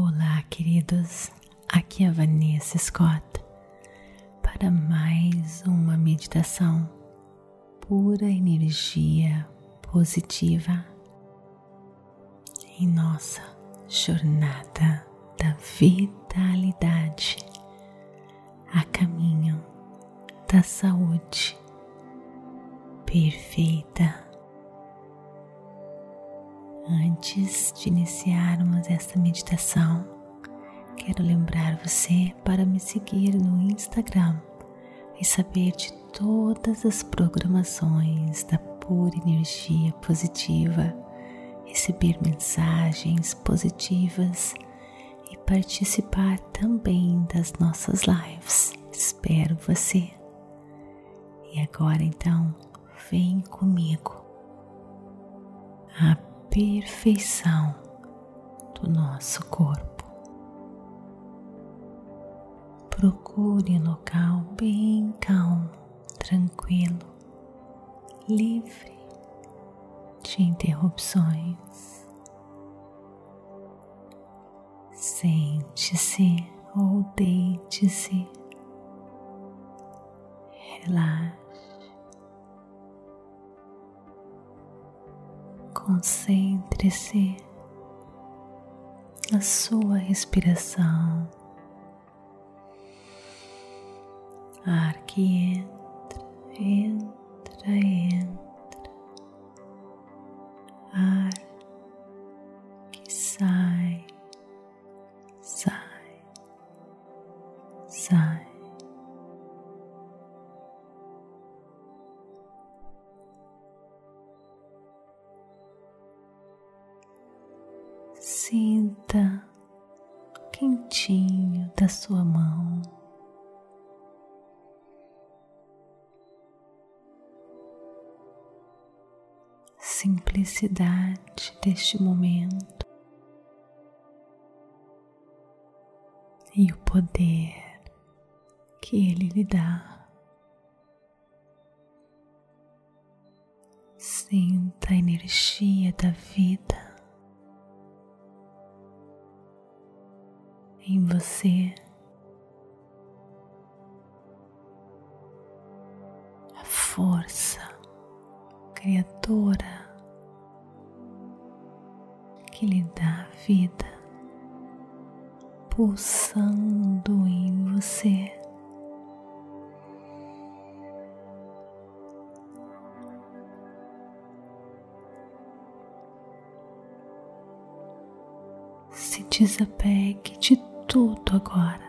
Olá, queridos. Aqui é a Vanessa Scott para mais uma meditação pura energia positiva em nossa jornada da vitalidade a caminho da saúde perfeita. Antes de iniciarmos esta meditação, quero lembrar você para me seguir no Instagram e saber de todas as programações da pura energia positiva, receber mensagens positivas e participar também das nossas lives. Espero você. E agora então, vem comigo. A perfeição do nosso corpo. Procure um local bem calmo, tranquilo, livre de interrupções. Sente-se ou deite-se. Relaxe. Concentre-se na sua respiração, ar que entra, entra, entra, ar que sai, sua mão. Simplicidade deste momento e o poder que ele lhe dá. Sinta a energia da vida em você. A força criadora que lhe dá vida pulsando em você. Se desapegue de tudo agora.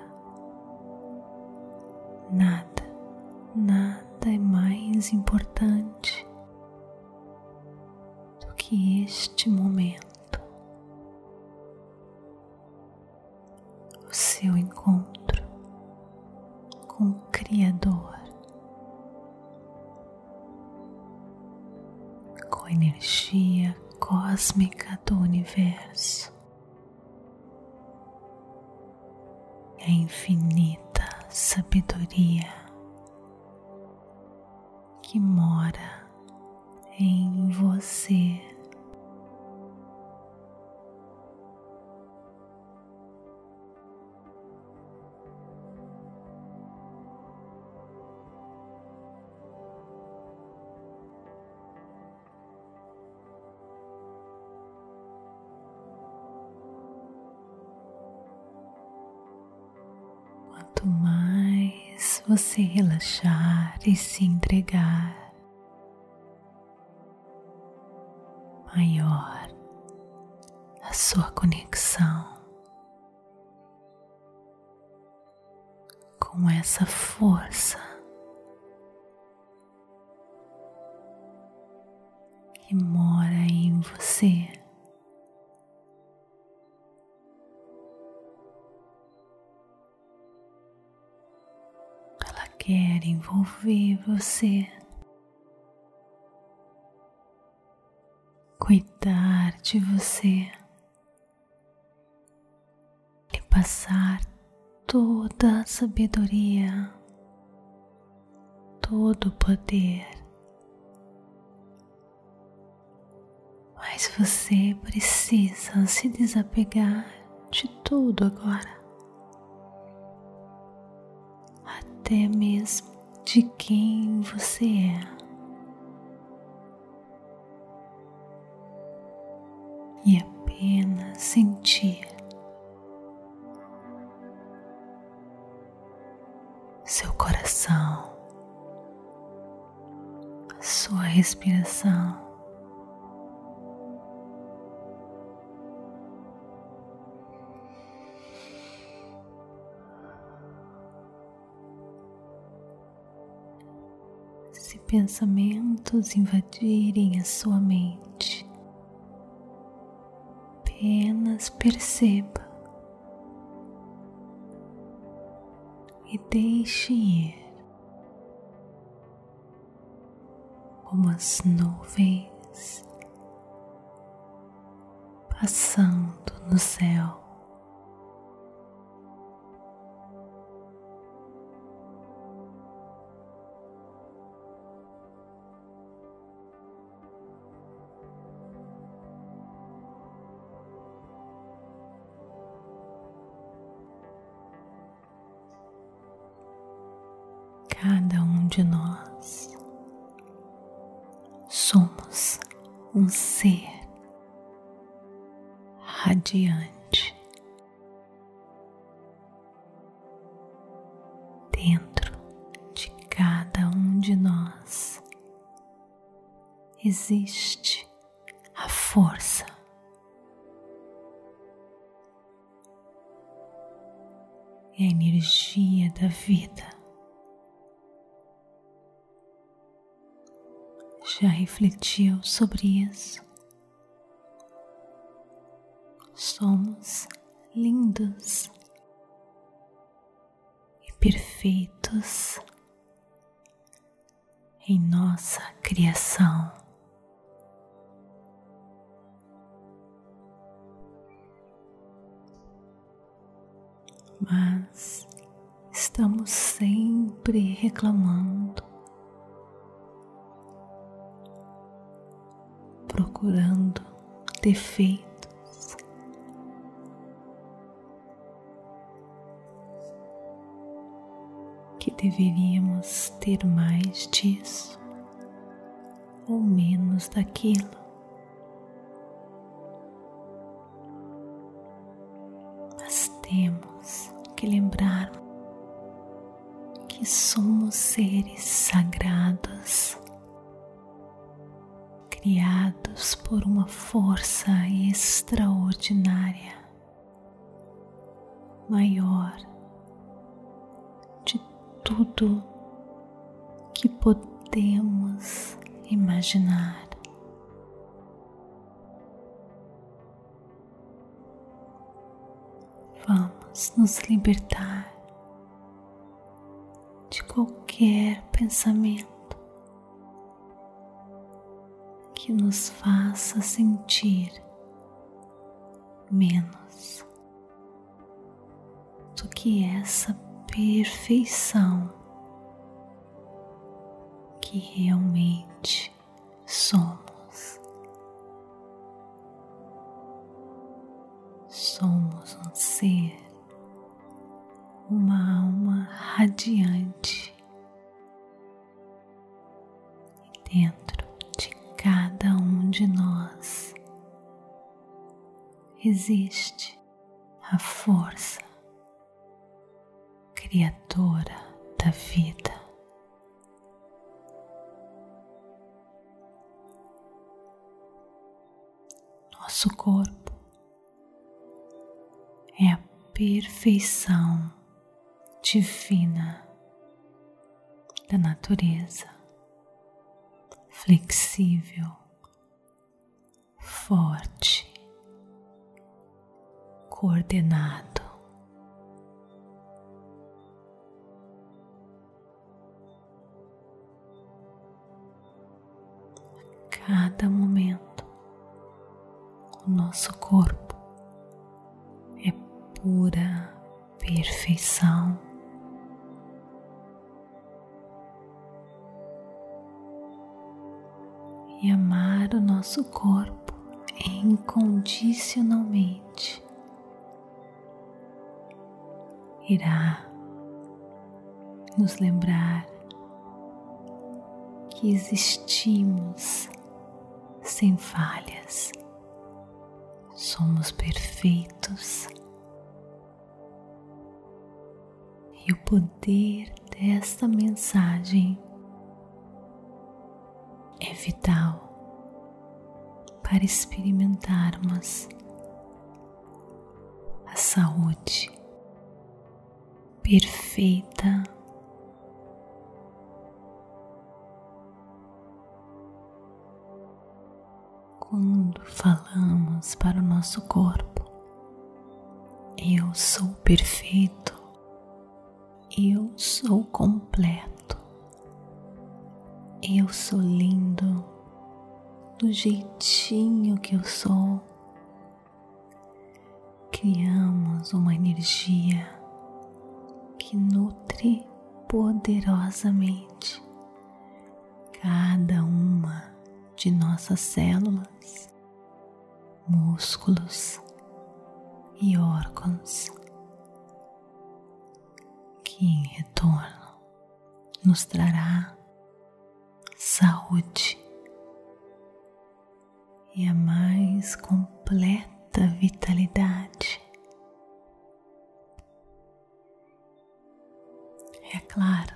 Nada, nada é mais importante do que este momento, o seu encontro com o Criador, com a energia cósmica sabedoria que mora em você. Você relaxar e se entregar, maior a sua conexão com essa força que mora em você. Quer envolver você, cuidar de você. E passar toda a sabedoria, todo o poder. Mas você precisa se desapegar de tudo agora, até mesmo de quem você é. E apenas sentir seu coração, sua respiração. Pensamentos invadirem a sua mente, apenas perceba e deixe ir como as nuvens passando no céu. Cada um de nós. Somos um ser radiante dentro de cada um de nós. Existe a força. E a energia da vida. Já refletiu sobre isso? Somos lindos e perfeitos em nossa criação. Mas estamos sempre reclamando procurando defeitos. Que deveríamos ter mais disso ou menos daquilo. Mas temos que lembrar que somos seres sagrados criados por uma força extraordinária, maior de tudo que podemos imaginar. Vamos nos libertar de qualquer pensamento que nos faça sentir menos do que essa perfeição que realmente somos. Somos um ser, uma alma radiante existe a força criadora da vida. Nosso corpo é a perfeição divina da natureza flexível, forte, coordenado. Cada momento, o nosso corpo é pura perfeição. e amar o nosso corpo incondicionalmente irá nos lembrar que existimos sem falhas, somos perfeitos. E o poder desta mensagem é vital para experimentarmos a saúde perfeita. Quando falamos para o nosso corpo, eu sou perfeito, eu sou completo, eu sou lindo do jeitinho que eu sou, criamos uma energia que nutre poderosamente cada uma de nossas células, músculos e órgãos, que em retorno nos trará saúde e a mais completa vitalidade. É claro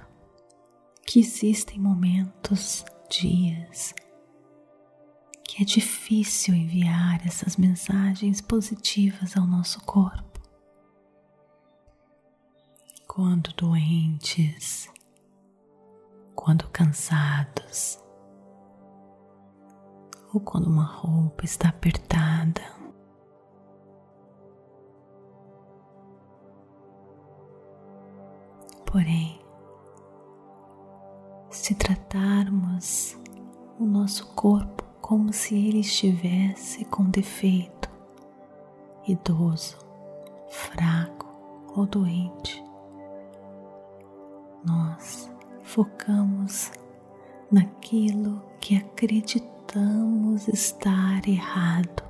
que existem momentos, dias, que é difícil enviar essas mensagens positivas ao nosso corpo. Quando doentes, quando cansados, ou quando uma roupa está apertada. Porém, se tratarmos o nosso corpo como se ele estivesse com defeito, idoso, fraco ou doente, nós focamos naquilo que acreditamos estar errado.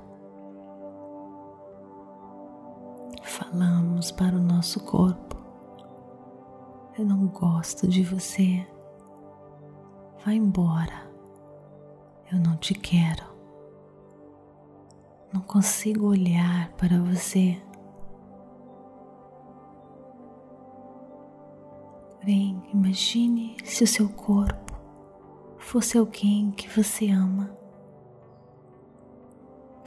Falamos para o nosso corpo: Eu não gosto de você. Vai embora. Eu não te quero. Não consigo olhar para você. Porém, imagine se o seu corpo fosse alguém que você ama,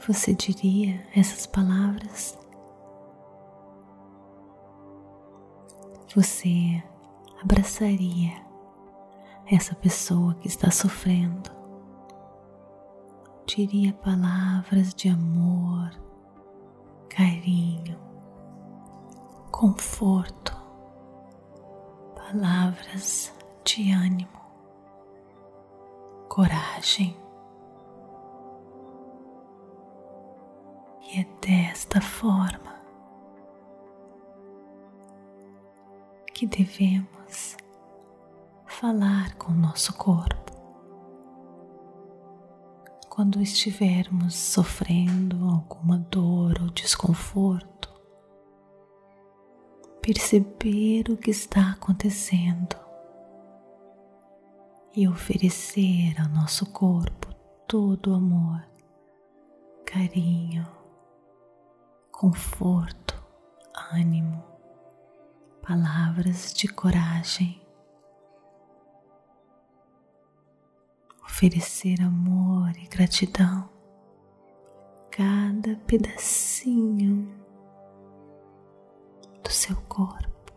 você diria essas palavras? Você abraçaria essa pessoa que está sofrendo? Diria palavras de amor, carinho, conforto, palavras de ânimo coragem. E é desta forma que devemos falar com o nosso corpo. Quando estivermos sofrendo alguma dor ou desconforto, perceber o que está acontecendo e oferecer ao nosso corpo todo o amor, carinho, conforto, ânimo, palavras de coragem. Oferecer amor e gratidão cada pedacinho do seu corpo.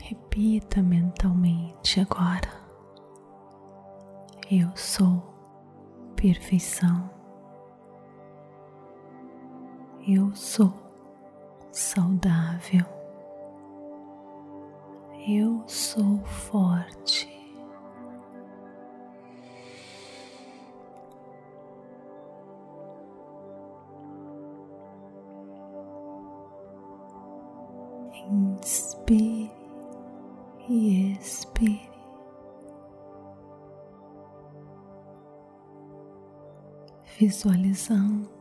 Repita mentalmente agora: Eu sou perfeição. Eu sou saudável. Eu sou forte. Inspire e expire. Visualizando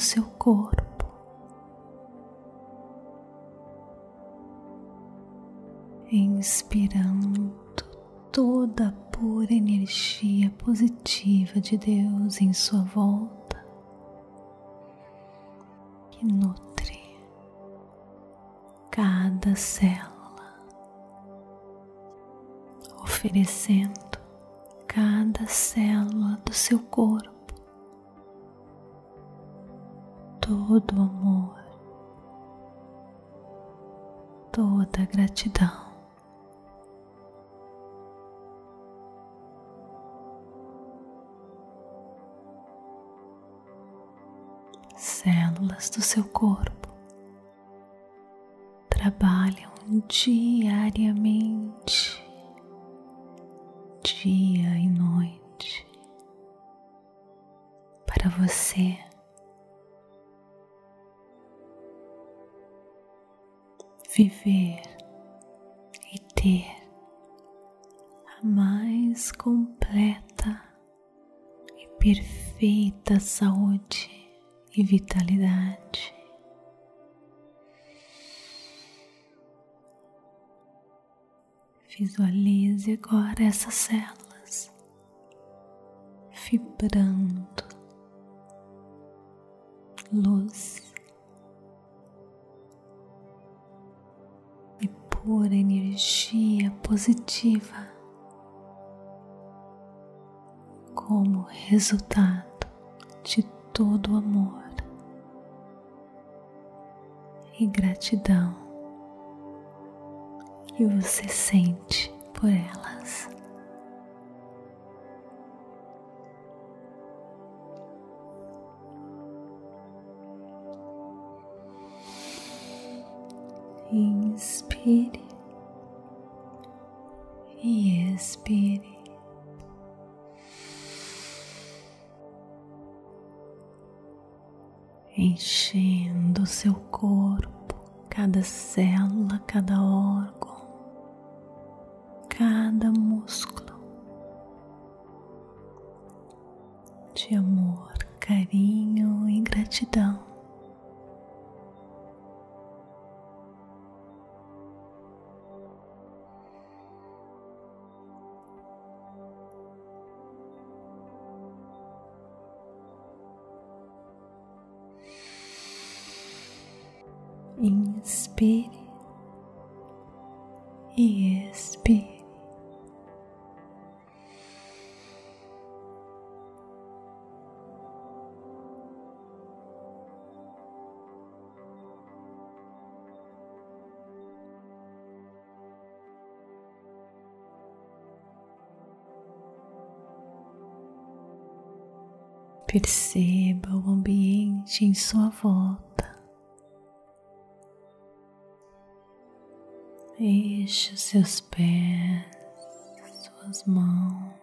seu corpo. Inspirando toda a pura energia positiva de Deus em sua volta, que nutre cada célula, oferecendo cada célula do seu corpo todo amor, toda gratidão. células do seu corpo trabalham diariamente, dia e noite, para você. Viver e ter a mais completa e perfeita saúde e vitalidade. Visualize agora essas células vibrando, luz pura energia positiva como resultado de todo o amor e gratidão que você sente por elas. Inspire e expire. enchendo seu corpo, cada célula, cada órgão, inspire e expire. Perceba o ambiente em sua volta. Deixe seus pés, suas mãos.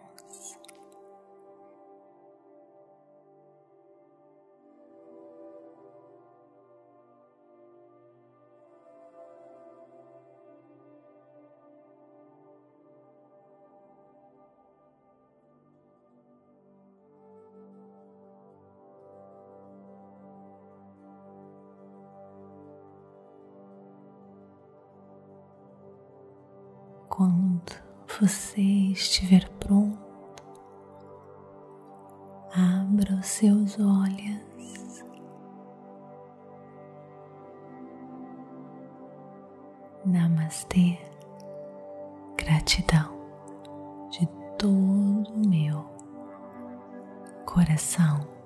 Quando você estiver pronto, abra os seus olhos. Namastê, gratidão de todo o meu coração.